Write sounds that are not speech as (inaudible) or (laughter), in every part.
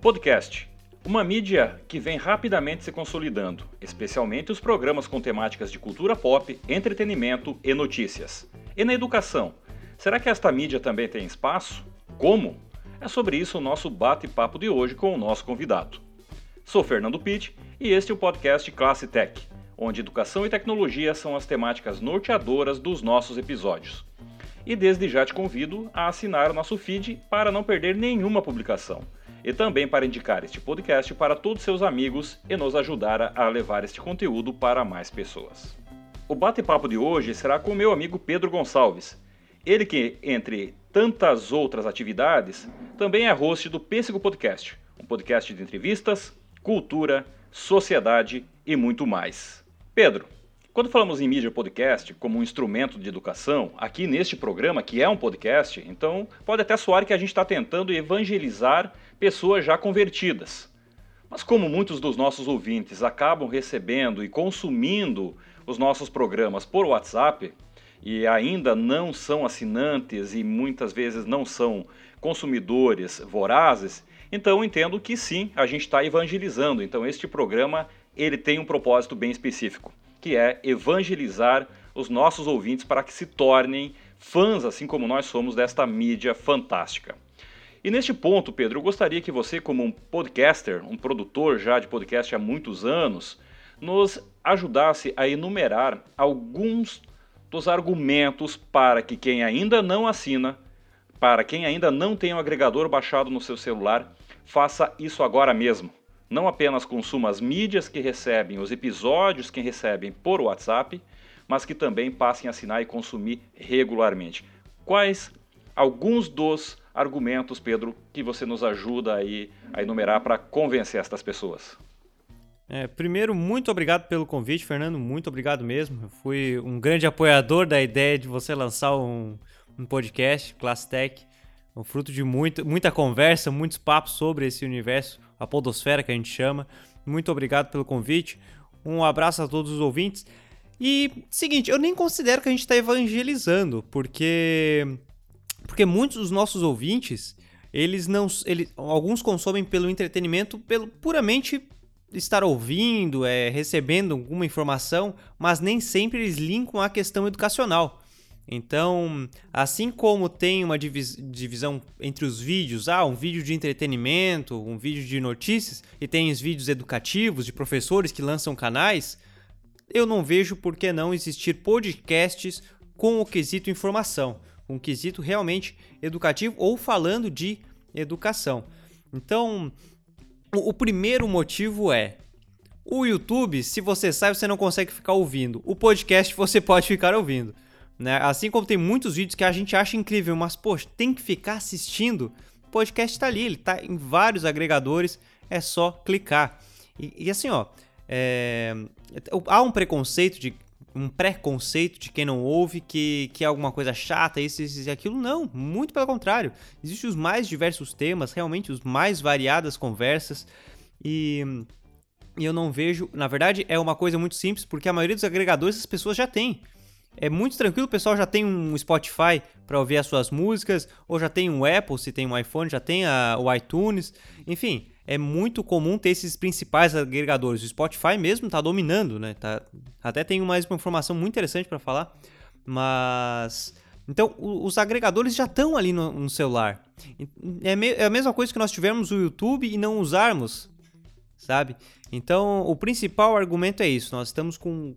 Podcast. Uma mídia que vem rapidamente se consolidando, especialmente os programas com temáticas de cultura pop, entretenimento e notícias. E na educação, será que esta mídia também tem espaço? Como? É sobre isso o nosso bate-papo de hoje com o nosso convidado. Sou Fernando Pitt e este é o podcast Classe Tech, onde educação e tecnologia são as temáticas norteadoras dos nossos episódios. E desde já te convido a assinar o nosso feed para não perder nenhuma publicação. E também para indicar este podcast para todos seus amigos e nos ajudar a levar este conteúdo para mais pessoas. O bate-papo de hoje será com meu amigo Pedro Gonçalves. Ele que, entre tantas outras atividades, também é host do Pêssego Podcast, um podcast de entrevistas, cultura, sociedade e muito mais. Pedro, quando falamos em mídia podcast como um instrumento de educação, aqui neste programa, que é um podcast, então pode até soar que a gente está tentando evangelizar pessoas já convertidas. Mas como muitos dos nossos ouvintes acabam recebendo e consumindo os nossos programas por WhatsApp e ainda não são assinantes e muitas vezes não são consumidores vorazes, então entendo que sim, a gente está evangelizando. Então este programa ele tem um propósito bem específico, que é evangelizar os nossos ouvintes para que se tornem fãs, assim como nós somos, desta mídia fantástica. E neste ponto, Pedro, eu gostaria que você, como um podcaster, um produtor já de podcast há muitos anos, nos ajudasse a enumerar alguns dos argumentos para que quem ainda não assina, para quem ainda não tem o um agregador baixado no seu celular, faça isso agora mesmo não apenas consuma as mídias que recebem, os episódios que recebem por WhatsApp, mas que também passem a assinar e consumir regularmente. Quais alguns dos argumentos, Pedro, que você nos ajuda aí a enumerar para convencer estas pessoas? É, primeiro, muito obrigado pelo convite, Fernando. Muito obrigado mesmo. Eu fui um grande apoiador da ideia de você lançar um, um podcast, Class Tech, um fruto de muito, muita conversa, muitos papos sobre esse universo a Podosfera que a gente chama. Muito obrigado pelo convite. Um abraço a todos os ouvintes. E seguinte, eu nem considero que a gente está evangelizando, porque porque muitos dos nossos ouvintes, eles não, eles, alguns consomem pelo entretenimento, pelo puramente estar ouvindo, é, recebendo alguma informação, mas nem sempre eles linkam a questão educacional. Então, assim como tem uma divisão entre os vídeos, ah, um vídeo de entretenimento, um vídeo de notícias, e tem os vídeos educativos de professores que lançam canais, eu não vejo por que não existir podcasts com o quesito informação, com um quesito realmente educativo ou falando de educação. Então, o, o primeiro motivo é o YouTube, se você sabe, você não consegue ficar ouvindo. O podcast (laughs) você pode ficar ouvindo. Né? Assim como tem muitos vídeos que a gente acha incrível, mas, poxa, tem que ficar assistindo. O podcast está ali, ele está em vários agregadores, é só clicar. E, e assim, ó, é... há um preconceito de um preconceito de quem não ouve que, que é alguma coisa chata, isso, isso e aquilo. Não, muito pelo contrário. Existem os mais diversos temas, realmente os mais variadas conversas. E, e eu não vejo. Na verdade, é uma coisa muito simples, porque a maioria dos agregadores as pessoas já têm é muito tranquilo, o pessoal já tem um Spotify para ouvir as suas músicas, ou já tem um Apple, se tem um iPhone, já tem a, o iTunes, enfim, é muito comum ter esses principais agregadores. O Spotify mesmo está dominando, né? Tá, até tem mais uma informação muito interessante para falar, mas então os agregadores já estão ali no, no celular. É, é a mesma coisa que nós tivermos o YouTube e não usarmos, sabe? Então o principal argumento é isso. Nós estamos com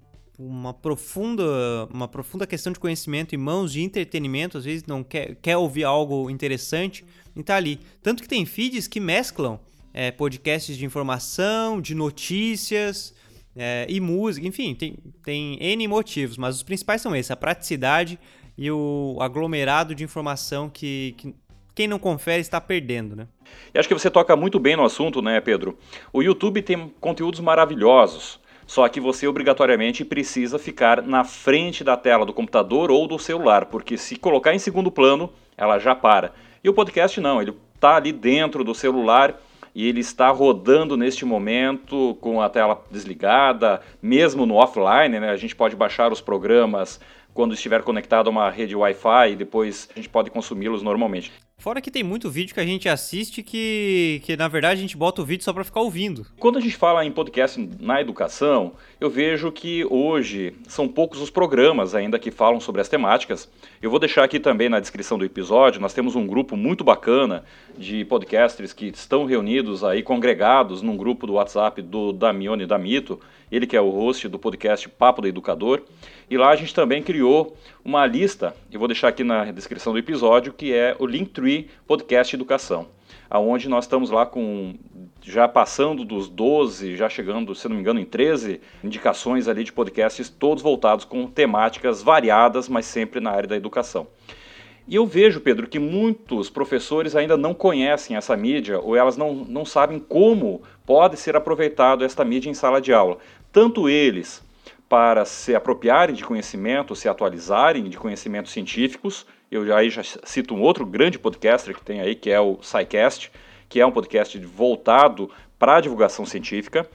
uma profunda, uma profunda questão de conhecimento em mãos, de entretenimento, às vezes não quer, quer ouvir algo interessante e tá ali. Tanto que tem feeds que mesclam é, podcasts de informação, de notícias é, e música, enfim, tem, tem N motivos, mas os principais são esses, a praticidade e o aglomerado de informação que, que quem não confere está perdendo, né? E acho que você toca muito bem no assunto, né, Pedro? O YouTube tem conteúdos maravilhosos. Só que você obrigatoriamente precisa ficar na frente da tela do computador ou do celular, porque se colocar em segundo plano, ela já para. E o podcast não, ele está ali dentro do celular e ele está rodando neste momento com a tela desligada, mesmo no offline, né? A gente pode baixar os programas quando estiver conectado a uma rede Wi-Fi e depois a gente pode consumi-los normalmente. Fora que tem muito vídeo que a gente assiste que, que na verdade, a gente bota o vídeo só para ficar ouvindo. Quando a gente fala em podcast na educação, eu vejo que hoje são poucos os programas ainda que falam sobre as temáticas. Eu vou deixar aqui também na descrição do episódio, nós temos um grupo muito bacana de podcasters que estão reunidos aí, congregados num grupo do WhatsApp do Damione Damito, ele que é o host do podcast Papo do Educador. E lá a gente também criou uma lista, eu vou deixar aqui na descrição do episódio, que é o Linktree Podcast Educação, aonde nós estamos lá com já passando dos 12, já chegando, se não me engano, em 13 indicações ali de podcasts, todos voltados com temáticas variadas, mas sempre na área da educação. E eu vejo, Pedro, que muitos professores ainda não conhecem essa mídia ou elas não, não sabem como pode ser aproveitado esta mídia em sala de aula. Tanto eles para se apropriarem de conhecimento, se atualizarem de conhecimentos científicos. Eu já, aí já cito um outro grande podcaster que tem aí, que é o SciCast, que é um podcast voltado para a divulgação científica.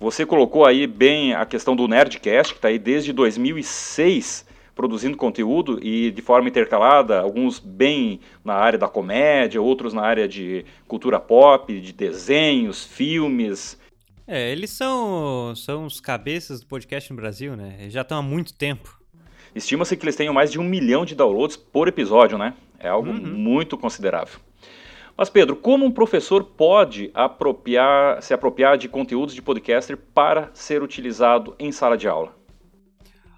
Você colocou aí bem a questão do Nerdcast, que está aí desde 2006 produzindo conteúdo e de forma intercalada, alguns bem na área da comédia, outros na área de cultura pop, de desenhos, filmes, é, eles são, são os cabeças do podcast no Brasil, né? Eles já estão há muito tempo. Estima-se que eles tenham mais de um milhão de downloads por episódio, né? É algo uhum. muito considerável. Mas, Pedro, como um professor pode apropriar, se apropriar de conteúdos de podcaster para ser utilizado em sala de aula?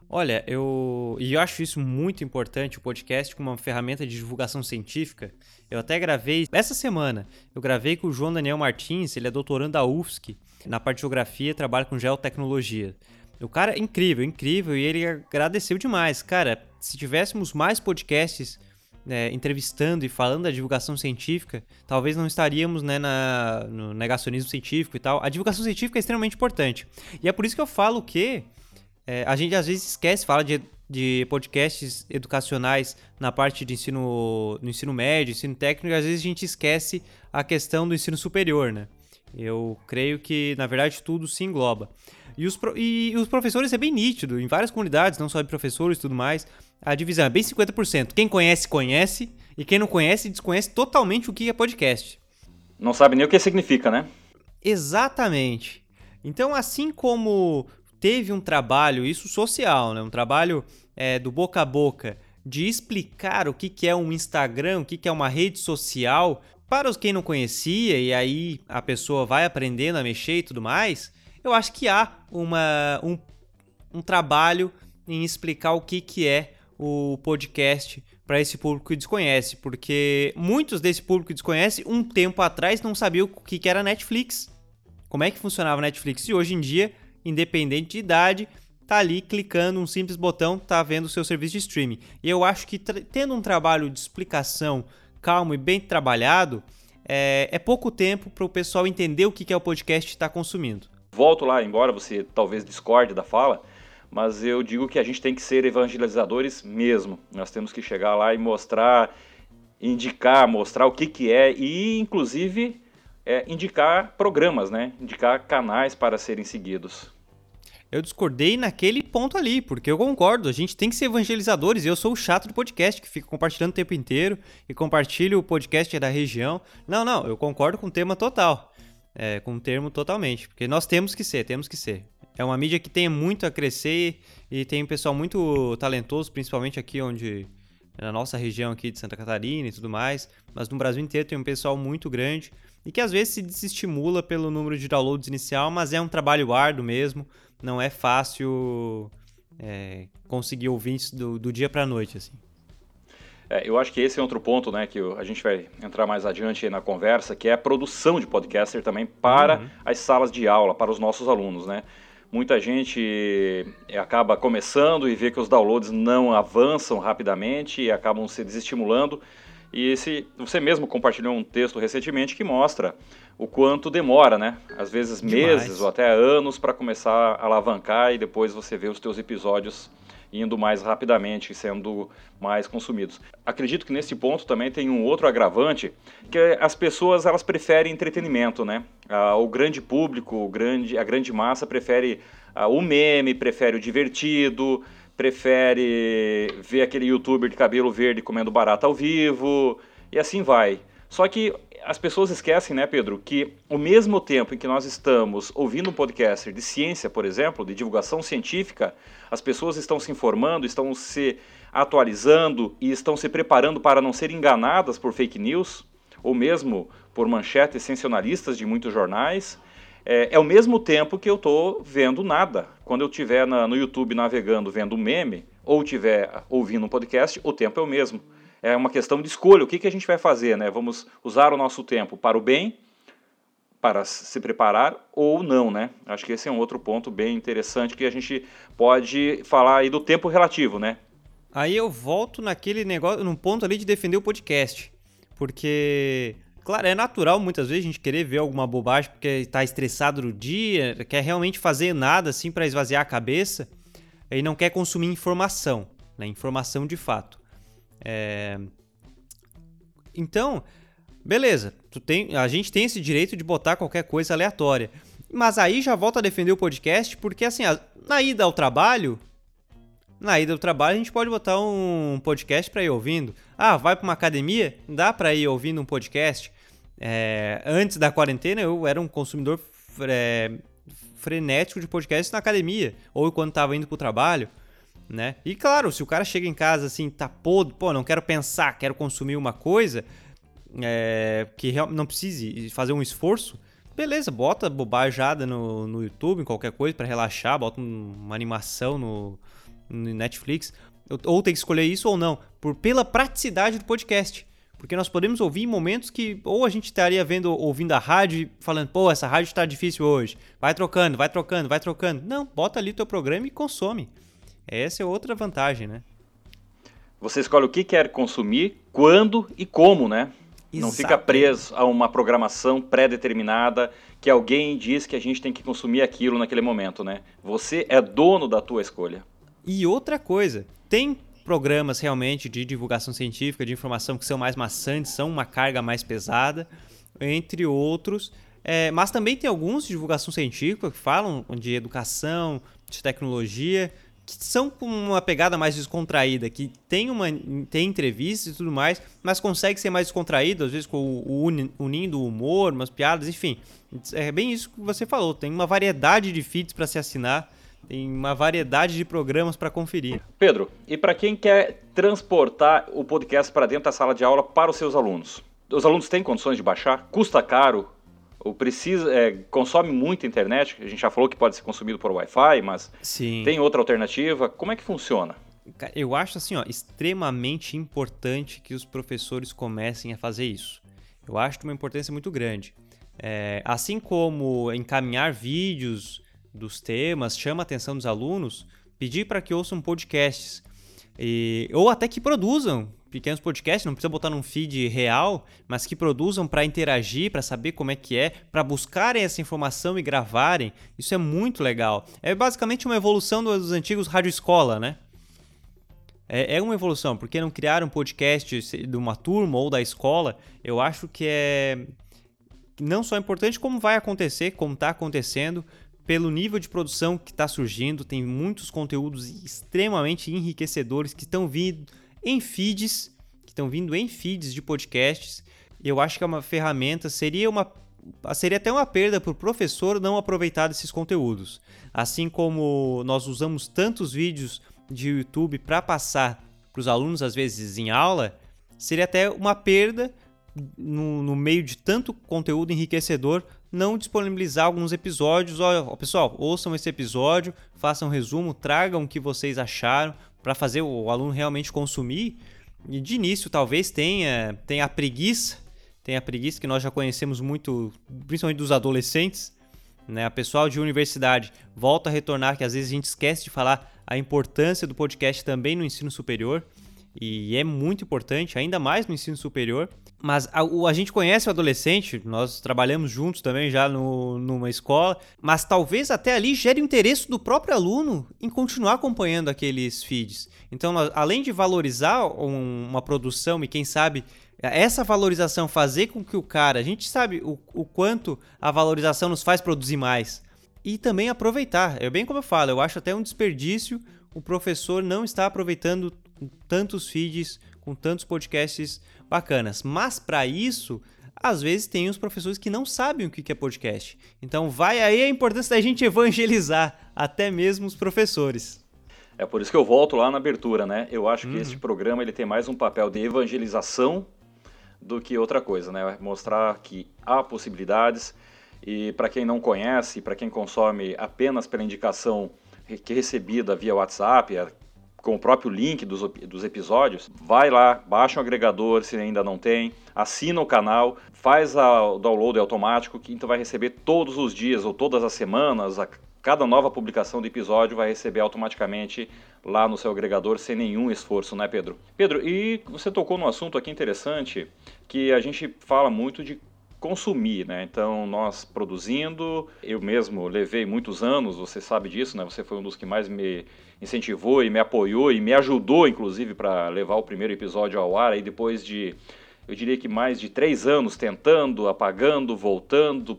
Olha, eu, e eu acho isso muito importante, o podcast como uma ferramenta de divulgação científica. Eu até gravei, essa semana, eu gravei com o João Daniel Martins, ele é doutorando da UFSC, na parte de geografia, trabalha com geotecnologia. O cara é incrível, incrível, e ele agradeceu demais. Cara, se tivéssemos mais podcasts é, entrevistando e falando da divulgação científica, talvez não estaríamos né, na, no negacionismo científico e tal. A divulgação científica é extremamente importante. E é por isso que eu falo que é, a gente às vezes esquece, fala de, de podcasts educacionais na parte de ensino, no ensino médio, ensino técnico, e às vezes a gente esquece a questão do ensino superior, né? Eu creio que, na verdade, tudo se engloba. E os, e os professores é bem nítido, em várias comunidades, não só de professores e tudo mais, a divisão é bem 50%. Quem conhece, conhece, e quem não conhece, desconhece totalmente o que é podcast. Não sabe nem o que significa, né? Exatamente. Então, assim como teve um trabalho, isso social, né? um trabalho é, do boca a boca, de explicar o que, que é um Instagram, o que, que é uma rede social, para os quem não conhecia e aí a pessoa vai aprendendo a mexer e tudo mais, eu acho que há uma, um, um trabalho em explicar o que, que é o podcast para esse público que desconhece, porque muitos desse público que desconhece um tempo atrás não sabiam o que, que era Netflix, como é que funcionava Netflix e hoje em dia, independente de idade, tá ali clicando um simples botão, tá vendo o seu serviço de streaming. E eu acho que tendo um trabalho de explicação calmo e bem trabalhado, é, é pouco tempo para o pessoal entender o que, que é o podcast está consumindo. Volto lá, embora você talvez discorde da fala, mas eu digo que a gente tem que ser evangelizadores mesmo. Nós temos que chegar lá e mostrar, indicar, mostrar o que, que é e, inclusive, é, indicar programas, né? indicar canais para serem seguidos eu discordei naquele ponto ali, porque eu concordo, a gente tem que ser evangelizadores, eu sou o chato do podcast, que fica compartilhando o tempo inteiro e compartilha o podcast da região. Não, não, eu concordo com o tema total, é, com o termo totalmente, porque nós temos que ser, temos que ser. É uma mídia que tem muito a crescer e tem um pessoal muito talentoso, principalmente aqui onde na nossa região aqui de Santa Catarina e tudo mais, mas no Brasil inteiro tem um pessoal muito grande e que às vezes se desestimula pelo número de downloads inicial, mas é um trabalho árduo mesmo, não é fácil é, conseguir ouvintes do, do dia para noite, assim. É, eu acho que esse é outro ponto, né, que a gente vai entrar mais adiante na conversa, que é a produção de podcaster também para uhum. as salas de aula, para os nossos alunos, né. Muita gente é, acaba começando e vê que os downloads não avançam rapidamente e acabam se desestimulando. E esse, você mesmo compartilhou um texto recentemente que mostra o quanto demora, né? Às vezes Demais. meses ou até anos para começar a alavancar e depois você vê os teus episódios indo mais rapidamente, sendo mais consumidos. Acredito que nesse ponto também tem um outro agravante, que é as pessoas elas preferem entretenimento, né? Ah, o grande público, o grande, a grande massa prefere ah, o meme, prefere o divertido, prefere ver aquele youtuber de cabelo verde comendo barata ao vivo, e assim vai. Só que as pessoas esquecem, né, Pedro, que ao mesmo tempo em que nós estamos ouvindo um podcast de ciência, por exemplo, de divulgação científica, as pessoas estão se informando, estão se atualizando e estão se preparando para não ser enganadas por fake news ou mesmo por manchetes sensacionalistas de muitos jornais. É, é mesmo tempo que eu estou vendo nada. Quando eu estiver no YouTube navegando vendo um meme ou estiver ouvindo um podcast, o tempo é o mesmo é uma questão de escolha. O que, que a gente vai fazer? Né? Vamos usar o nosso tempo para o bem, para se preparar ou não, né? Acho que esse é um outro ponto bem interessante que a gente pode falar aí do tempo relativo, né? Aí eu volto naquele negócio, num ponto ali de defender o podcast. Porque, claro, é natural muitas vezes a gente querer ver alguma bobagem porque está estressado no dia, quer realmente fazer nada assim para esvaziar a cabeça e não quer consumir informação, né? Informação de fato. É... Então, beleza, tu tem, a gente tem esse direito de botar qualquer coisa aleatória. Mas aí já volta a defender o podcast, porque assim, na ida ao trabalho, na ida ao trabalho a gente pode botar um podcast para ir ouvindo. Ah, vai para uma academia? Dá para ir ouvindo um podcast. É, antes da quarentena eu era um consumidor é, frenético de podcasts na academia, ou quando estava indo para o trabalho né? E claro, se o cara chega em casa assim, tá podre, pô, não quero pensar, quero consumir uma coisa é, que não precise fazer um esforço, beleza, bota bobajada no, no YouTube, em qualquer coisa para relaxar, bota uma animação no, no Netflix, ou tem que escolher isso ou não, por pela praticidade do podcast. Porque nós podemos ouvir em momentos que ou a gente estaria vendo, ouvindo a rádio e falando, pô, essa rádio está difícil hoje. Vai trocando, vai trocando, vai trocando. Não, bota ali teu programa e consome. Essa é outra vantagem, né? Você escolhe o que quer consumir, quando e como, né? Exato. Não fica preso a uma programação pré-determinada que alguém diz que a gente tem que consumir aquilo naquele momento, né? Você é dono da tua escolha. E outra coisa, tem programas realmente de divulgação científica, de informação que são mais maçantes, são uma carga mais pesada, entre outros. É, mas também tem alguns de divulgação científica que falam de educação, de tecnologia, que são com uma pegada mais descontraída, que tem uma tem entrevistas e tudo mais, mas consegue ser mais descontraído, às vezes com o, unindo o humor, umas piadas, enfim. É bem isso que você falou, tem uma variedade de feeds para se assinar, tem uma variedade de programas para conferir. Pedro, e para quem quer transportar o podcast para dentro da sala de aula para os seus alunos? Os alunos têm condições de baixar? Custa caro? Ou precisa, é, consome muita internet, a gente já falou que pode ser consumido por Wi-Fi, mas Sim. tem outra alternativa. Como é que funciona? Eu acho assim, ó, extremamente importante que os professores comecem a fazer isso. Eu acho de uma importância muito grande. É, assim como encaminhar vídeos dos temas chama a atenção dos alunos, pedir para que ouçam podcasts. E, ou até que produzam pequenos podcasts, não precisa botar num feed real, mas que produzam para interagir, para saber como é que é, para buscarem essa informação e gravarem. Isso é muito legal. É basicamente uma evolução dos antigos rádio escola, né? É, é uma evolução, porque não criaram um podcast de uma turma ou da escola. Eu acho que é não só importante, como vai acontecer, como está acontecendo, pelo nível de produção que está surgindo. Tem muitos conteúdos extremamente enriquecedores que estão vindo em feeds, que estão vindo em feeds de podcasts. Eu acho que é uma ferramenta, seria uma seria até uma perda para o professor não aproveitar desses conteúdos. Assim como nós usamos tantos vídeos de YouTube para passar para os alunos, às vezes em aula, seria até uma perda no, no, meio de tanto conteúdo enriquecedor não disponibilizar alguns episódios. Ó, pessoal, ouçam esse episódio, façam um resumo, tragam o que vocês acharam, para fazer o aluno realmente consumir. E de início talvez tenha, tenha a preguiça, tenha a preguiça que nós já conhecemos muito, principalmente dos adolescentes, né? A pessoal de universidade volta a retornar que às vezes a gente esquece de falar a importância do podcast também no ensino superior e é muito importante, ainda mais no ensino superior. Mas a, a, gente conhece o adolescente, nós trabalhamos juntos também já no, numa escola, mas talvez até ali gere o interesse do próprio aluno em continuar acompanhando aqueles feeds. Então, nós, além de valorizar um, uma produção e quem sabe essa valorização fazer com que o cara, a gente sabe o, o quanto a valorização nos faz produzir mais. E também aproveitar. É bem como eu falo, eu acho até um desperdício o professor não está aproveitando tantos feeds com tantos podcasts bacanas. Mas para isso, às vezes tem os professores que não sabem o que é podcast. Então vai aí a importância da gente evangelizar até mesmo os professores. É por isso que eu volto lá na abertura, né? Eu acho que uhum. este programa ele tem mais um papel de evangelização do que outra coisa, né? Mostrar que há possibilidades e para quem não conhece, para quem consome apenas pela indicação que é recebida via WhatsApp, com o próprio link dos, dos episódios, vai lá, baixa um agregador se ainda não tem, assina o canal, faz a, o download automático, que então vai receber todos os dias ou todas as semanas, a, cada nova publicação do episódio vai receber automaticamente lá no seu agregador sem nenhum esforço, né, Pedro? Pedro, e você tocou num assunto aqui interessante que a gente fala muito de consumir, né? Então, nós produzindo, eu mesmo levei muitos anos, você sabe disso, né? Você foi um dos que mais me incentivou e me apoiou e me ajudou, inclusive, para levar o primeiro episódio ao ar. Aí depois de, eu diria que mais de três anos tentando, apagando, voltando,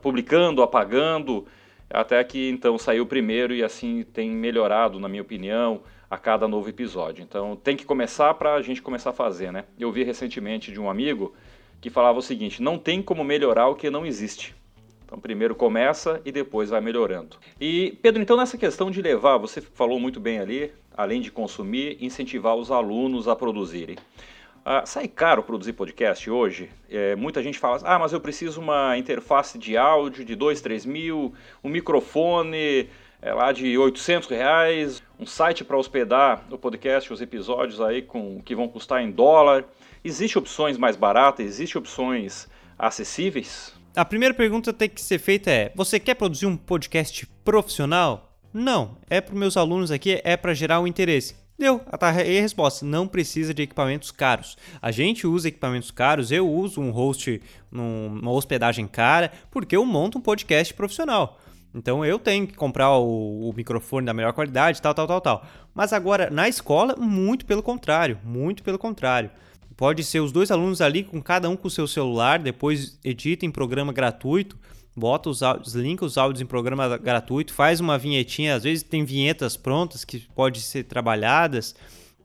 publicando, apagando, até que então saiu o primeiro e assim tem melhorado, na minha opinião, a cada novo episódio. Então tem que começar para a gente começar a fazer, né? Eu vi recentemente de um amigo que falava o seguinte: não tem como melhorar o que não existe. Então, primeiro começa e depois vai melhorando. E, Pedro, então, nessa questão de levar, você falou muito bem ali, além de consumir, incentivar os alunos a produzirem. Ah, sai caro produzir podcast hoje? É, muita gente fala, ah, mas eu preciso uma interface de áudio de 2, 3 mil, um microfone é, lá de 800 reais, um site para hospedar o podcast, os episódios aí com que vão custar em dólar. Existem opções mais baratas? Existem opções acessíveis? A primeira pergunta tem que ser feita é: você quer produzir um podcast profissional? Não, é para meus alunos aqui, é para gerar o um interesse. Deu, tá aí a resposta. Não precisa de equipamentos caros. A gente usa equipamentos caros, eu uso um host, uma hospedagem cara, porque eu monto um podcast profissional. Então eu tenho que comprar o, o, microfone da melhor qualidade, tal, tal, tal, tal. Mas agora, na escola, muito pelo contrário, muito pelo contrário. Pode ser os dois alunos ali, com cada um com o seu celular, depois edita em programa gratuito, bota os áudios, linka os áudios em programa gratuito, faz uma vinhetinha, às vezes tem vinhetas prontas que podem ser trabalhadas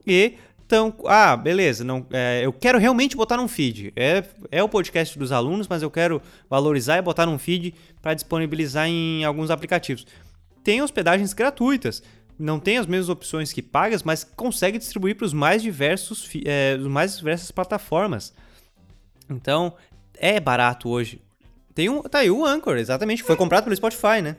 e então, ah, beleza, não, é, eu quero realmente botar num feed. É, é o podcast dos alunos, mas eu quero valorizar e botar num feed para disponibilizar em alguns aplicativos. Tem hospedagens gratuitas não tem as mesmas opções que pagas, mas consegue distribuir para os mais diversos, é, mais diversas plataformas. Então, é barato hoje. Tem um, tá aí o Anchor, exatamente, foi comprado pelo Spotify, né?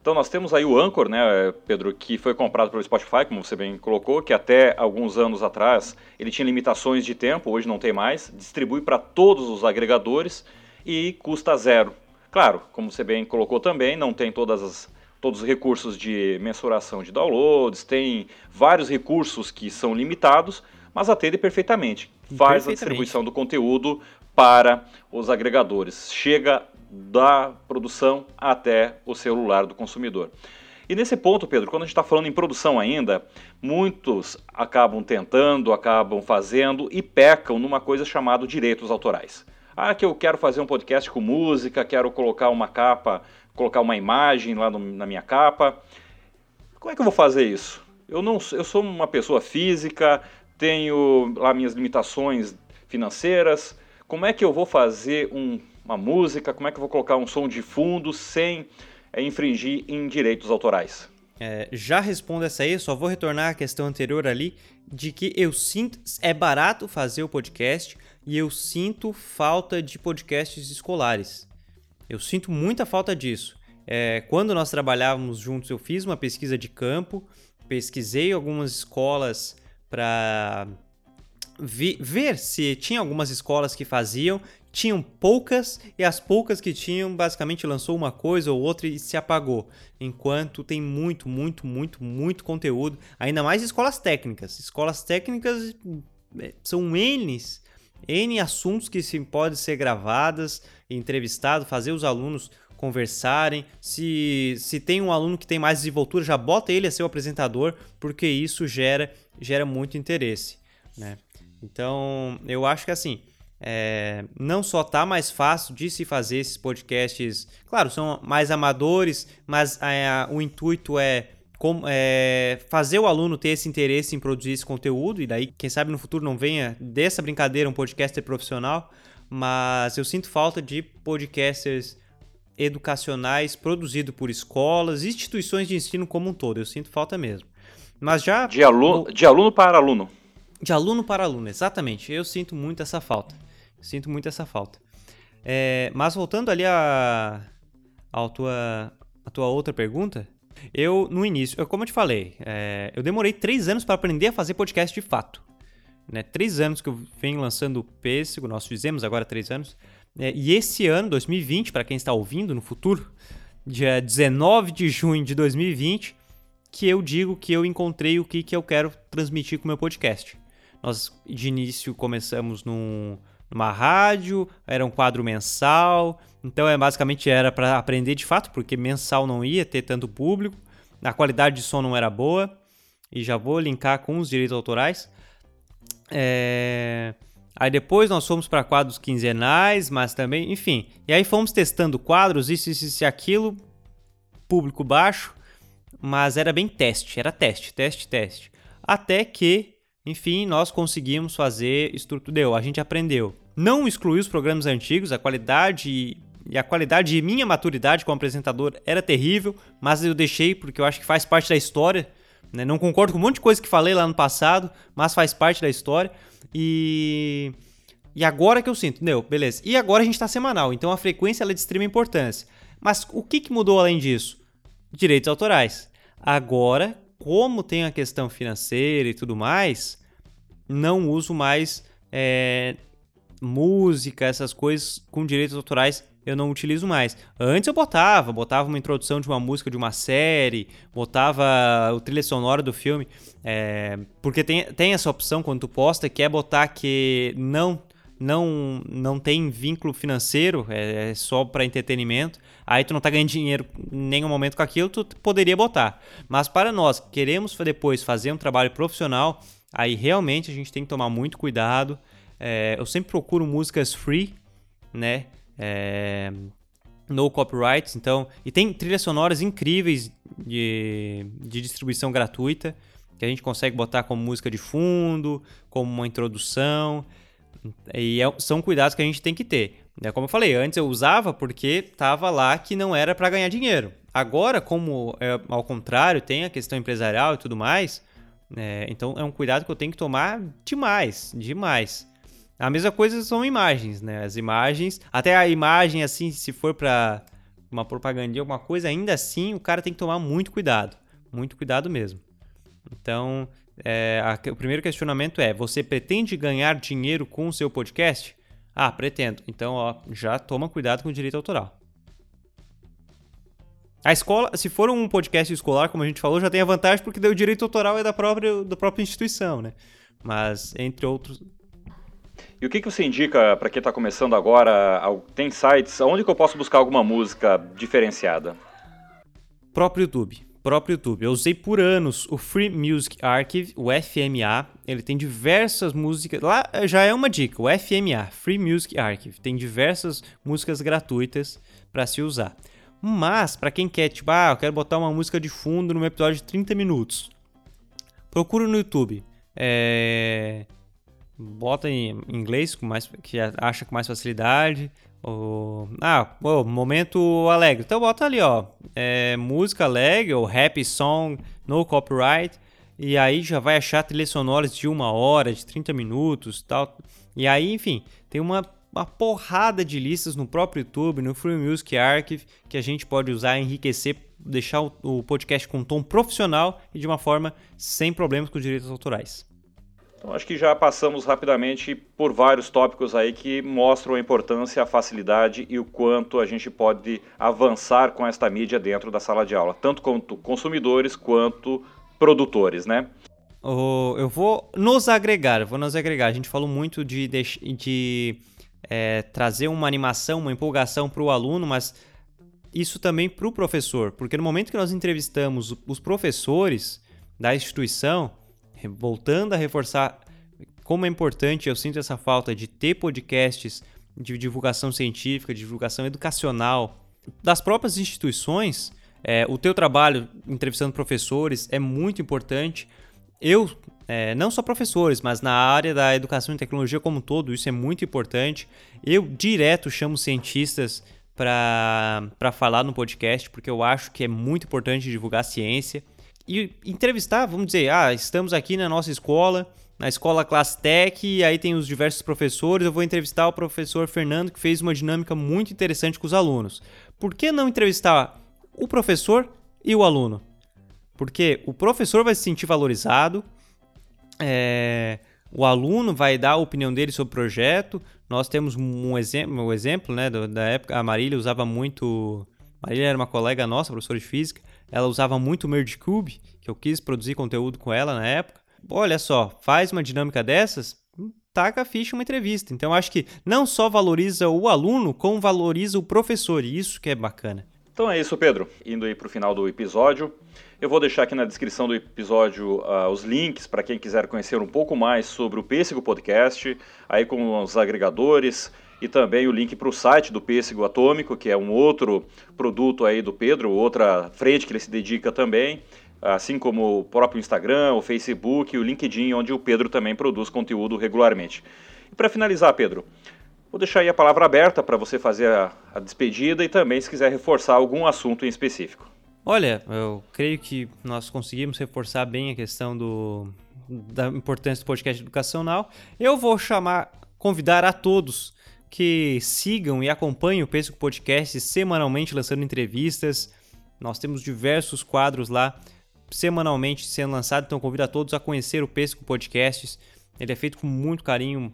Então nós temos aí o Anchor, né, Pedro, que foi comprado pelo Spotify, como você bem colocou, que até alguns anos atrás ele tinha limitações de tempo, hoje não tem mais, distribui para todos os agregadores e custa zero. Claro, como você bem colocou também, não tem todas as todos os recursos de mensuração de downloads, tem vários recursos que são limitados, mas atende perfeitamente. Faz perfeitamente. a distribuição do conteúdo para os agregadores. Chega da produção até o celular do consumidor. E nesse ponto, Pedro, quando a gente está falando em produção ainda, muitos acabam tentando, acabam fazendo e pecam numa coisa chamada direitos autorais. Ah, que eu quero fazer um podcast com música, quero colocar uma capa colocar uma imagem lá no, na minha capa. Como é que eu vou fazer isso? Eu não, eu sou uma pessoa física, tenho lá minhas limitações financeiras. Como é que eu vou fazer um, uma música? Como é que eu vou colocar um som de fundo sem é, infringir em direitos autorais? É, já respondo essa aí, só vou retornar à questão anterior ali, de que eu sinto. É barato fazer o podcast e eu sinto falta de podcasts escolares. Eu sinto muita falta disso. É, quando nós trabalhávamos juntos, eu fiz uma pesquisa de campo, pesquisei algumas escolas para ver se tinha algumas escolas que faziam, tinham poucas e as poucas que tinham basicamente lançou uma coisa ou outra e se apagou. Enquanto tem muito, muito, muito, muito conteúdo, ainda mais escolas técnicas. Escolas técnicas é, são N's N assuntos que se podem ser gravadas, entrevistado, fazer os alunos conversarem. Se, se tem um aluno que tem mais desenvoltura, já bota ele a ser o apresentador, porque isso gera, gera muito interesse. Né? Então, eu acho que assim, é, não só tá mais fácil de se fazer esses podcasts, claro, são mais amadores, mas é, o intuito é com, é, fazer o aluno ter esse interesse em produzir esse conteúdo, e daí, quem sabe no futuro não venha dessa brincadeira um podcaster profissional, mas eu sinto falta de podcasters educacionais produzidos por escolas, instituições de ensino como um todo. Eu sinto falta mesmo. Mas já. De aluno, de aluno para aluno. De aluno para aluno, exatamente. Eu sinto muito essa falta. Sinto muito essa falta. É, mas voltando ali a, a, tua, a tua outra pergunta, eu, no início, eu, como eu te falei, é, eu demorei três anos para aprender a fazer podcast de fato. Né? Três anos que eu venho lançando o Pêssego, nós fizemos agora três anos. É, e esse ano, 2020, para quem está ouvindo no futuro, dia 19 de junho de 2020, que eu digo que eu encontrei o que, que eu quero transmitir com o meu podcast. Nós, de início, começamos num, numa rádio, era um quadro mensal, então é basicamente era para aprender de fato, porque mensal não ia ter tanto público, a qualidade de som não era boa, e já vou linkar com os direitos autorais. É... Aí depois nós fomos para quadros quinzenais, mas também, enfim. E aí fomos testando quadros, isso, isso, isso aquilo, público baixo, mas era bem teste, era teste, teste, teste. Até que enfim, nós conseguimos fazer estrutura. Deu, a gente aprendeu. Não excluir os programas antigos, a qualidade e a qualidade e minha maturidade como apresentador era terrível, mas eu deixei porque eu acho que faz parte da história. Né? Não concordo com um monte de coisa que falei lá no passado, mas faz parte da história. E e agora que eu sinto, entendeu? Beleza. E agora a gente está semanal, então a frequência é de extrema importância. Mas o que, que mudou além disso? Direitos autorais. Agora, como tem a questão financeira e tudo mais, não uso mais é, música, essas coisas com direitos autorais eu não utilizo mais. Antes eu botava, botava uma introdução de uma música de uma série, botava o trilha sonora do filme, é, porque tem, tem essa opção quando tu posta que é botar que não não não tem vínculo financeiro, é, é só para entretenimento. Aí tu não tá ganhando dinheiro em nenhum momento com aquilo, tu poderia botar. Mas para nós que queremos depois fazer um trabalho profissional, Aí realmente a gente tem que tomar muito cuidado. É, eu sempre procuro músicas free, né? É, no copyrights, então. E tem trilhas sonoras incríveis de, de distribuição gratuita, que a gente consegue botar como música de fundo, como uma introdução. E é, são cuidados que a gente tem que ter. É, como eu falei, antes eu usava porque estava lá que não era para ganhar dinheiro. Agora, como é, ao contrário, tem a questão empresarial e tudo mais, é, então é um cuidado que eu tenho que tomar demais, demais. A mesma coisa são imagens, né? As imagens, até a imagem assim, se for para uma propaganda, alguma coisa, ainda assim o cara tem que tomar muito cuidado, muito cuidado mesmo. Então, é, a, o primeiro questionamento é: você pretende ganhar dinheiro com o seu podcast? Ah, pretendo. Então, ó, já toma cuidado com o direito autoral. A escola, se for um podcast escolar, como a gente falou, já tem a vantagem porque o direito autoral é da própria, da própria instituição, né? Mas, entre outros. E o que, que você indica para quem está começando agora? Tem sites, onde que eu posso buscar alguma música diferenciada? Próprio YouTube. Próprio YouTube. Eu usei por anos o Free Music Archive, o FMA. Ele tem diversas músicas. Lá já é uma dica: o FMA, Free Music Archive, tem diversas músicas gratuitas para se usar. Mas, para quem quer, tipo, ah, eu quero botar uma música de fundo num episódio de 30 minutos, procura no YouTube. É... Bota em inglês, com mais, que acha com mais facilidade. Ou... Ah, oh, momento alegre. Então bota ali, ó. É, música alegre ou happy song, no copyright. E aí já vai achar trilhas sonoras de uma hora, de 30 minutos tal. E aí, enfim, tem uma uma porrada de listas no próprio YouTube, no Free Music Archive, que a gente pode usar, enriquecer, deixar o, podcast com um tom profissional e de uma forma sem problemas com os direitos autorais. Então, acho que já passamos rapidamente por vários tópicos aí que mostram a importância, a facilidade e o quanto a gente pode avançar com esta mídia dentro da sala de aula, tanto quanto consumidores quanto produtores, né? eu vou nos agregar, vou nos agregar. A gente falou muito de, de, de é, trazer uma animação, uma empolgação para o aluno, mas isso também para o professor, porque no momento que nós entrevistamos os professores da instituição, voltando a reforçar como é importante, eu sinto essa falta de ter podcasts de divulgação científica, de divulgação educacional das próprias instituições, É, o teu trabalho entrevistando professores é muito importante. Eu, é, não só professores, mas na área da educação e tecnologia como um todo, isso é muito importante. Eu direto chamo cientistas para falar no podcast, porque eu acho que é muito importante divulgar ciência. E entrevistar, vamos dizer, ah, estamos aqui na nossa escola, na escola Class Tech, e aí tem os diversos professores. Eu vou entrevistar o professor Fernando, que fez uma dinâmica muito interessante com os alunos. Por que não entrevistar o professor e o aluno? Porque o professor vai se sentir valorizado, é, o aluno vai dar a opinião dele sobre o projeto. Nós temos um exemplo, um exemplo né, da época, a Marília usava muito. Marília era uma colega nossa, professora de física. Ela usava muito o MergeCube, que eu quis produzir conteúdo com ela na época. Olha só, faz uma dinâmica dessas, taca a ficha uma entrevista. Então acho que não só valoriza o aluno, como valoriza o professor, e isso que é bacana. Então é isso, Pedro. Indo aí para o final do episódio. Eu vou deixar aqui na descrição do episódio uh, os links para quem quiser conhecer um pouco mais sobre o Pêssego Podcast, aí com os agregadores e também o link para o site do Pêssego Atômico, que é um outro produto aí do Pedro, outra frente que ele se dedica também, assim como o próprio Instagram, o Facebook e o LinkedIn, onde o Pedro também produz conteúdo regularmente. E para finalizar, Pedro, vou deixar aí a palavra aberta para você fazer a, a despedida e também se quiser reforçar algum assunto em específico. Olha, eu creio que nós conseguimos reforçar bem a questão do, da importância do podcast educacional. Eu vou chamar, convidar a todos que sigam e acompanhem o Pêssego Podcast semanalmente lançando entrevistas. Nós temos diversos quadros lá semanalmente sendo lançados, então convido a todos a conhecer o Pêssego Podcasts. Ele é feito com muito carinho,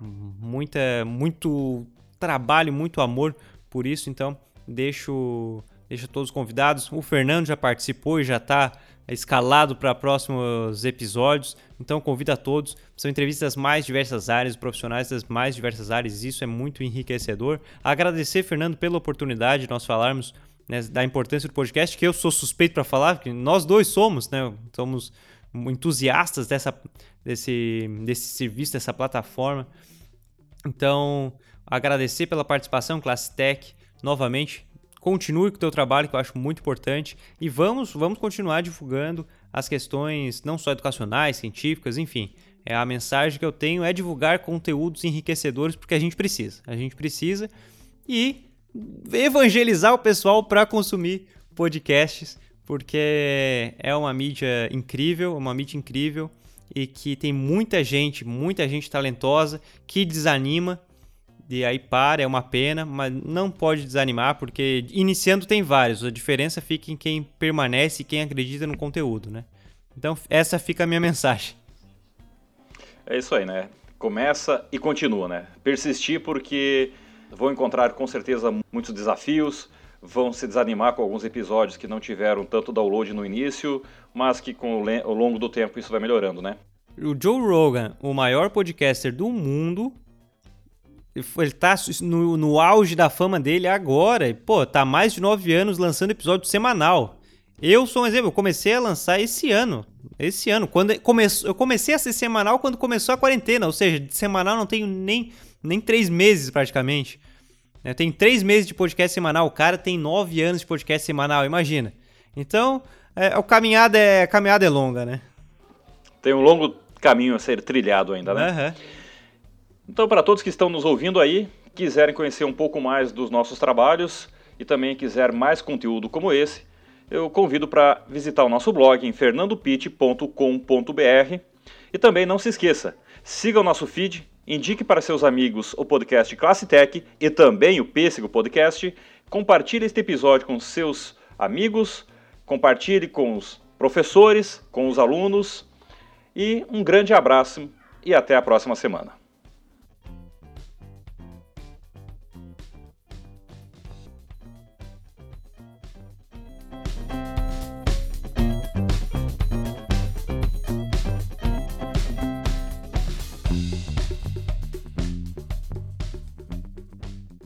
muita, muito trabalho, muito amor por isso, então deixo Deixa todos convidados. O Fernando já participou e já está escalado para próximos episódios. Então convido a todos. São entrevistas das mais diversas áreas, profissionais das mais diversas áreas. Isso é muito enriquecedor. Agradecer, Fernando, pela oportunidade de nós falarmos né, da importância do podcast, que eu sou suspeito para falar, porque nós dois somos, né? Somos entusiastas dessa, desse, desse serviço, dessa plataforma. Então, agradecer pela participação, Classe Tech, novamente continue com o teu trabalho, que eu acho muito importante, e vamos, vamos continuar divulgando as questões não só educacionais, científicas, enfim. É a mensagem que eu tenho é divulgar conteúdos enriquecedores porque a gente precisa. A gente precisa e evangelizar o pessoal para consumir podcasts, porque é uma mídia incrível, uma mídia incrível e que tem muita gente, muita gente talentosa que desanima e aí para, é uma pena, mas não pode desanimar, porque iniciando tem vários, a diferença fica em quem permanece e quem acredita no conteúdo, né? Então essa fica a minha (laughs) mensagem. É isso aí, né? Começa e continua, né? Persistir porque vão encontrar com certeza muitos desafios, vão se desanimar com alguns episódios que não tiveram tanto download no início, mas que com o longo do tempo isso vai melhorando, né? O Joe Rogan, o maior podcaster do mundo, ele tá no, no auge da fama dele agora. E, pô, tá mais de nove anos lançando episódio semanal. Eu sou um exemplo, eu comecei a lançar esse ano. Esse ano. Quando come, eu comecei a ser semanal quando começou a quarentena. Ou seja, de semanal não tenho nem, nem três meses praticamente. Eu tenho três meses de podcast semanal. O cara tem nove anos de podcast semanal, imagina. Então, é, o caminhada é, a caminhada é longa, né? Tem um longo caminho a ser trilhado ainda, né? Uhum. Então, para todos que estão nos ouvindo aí, quiserem conhecer um pouco mais dos nossos trabalhos e também quiser mais conteúdo como esse, eu convido para visitar o nosso blog em fernandopit.com.br e também não se esqueça, siga o nosso feed, indique para seus amigos o podcast Classe Tech e também o Pêssego Podcast, compartilhe este episódio com seus amigos, compartilhe com os professores, com os alunos. E um grande abraço e até a próxima semana.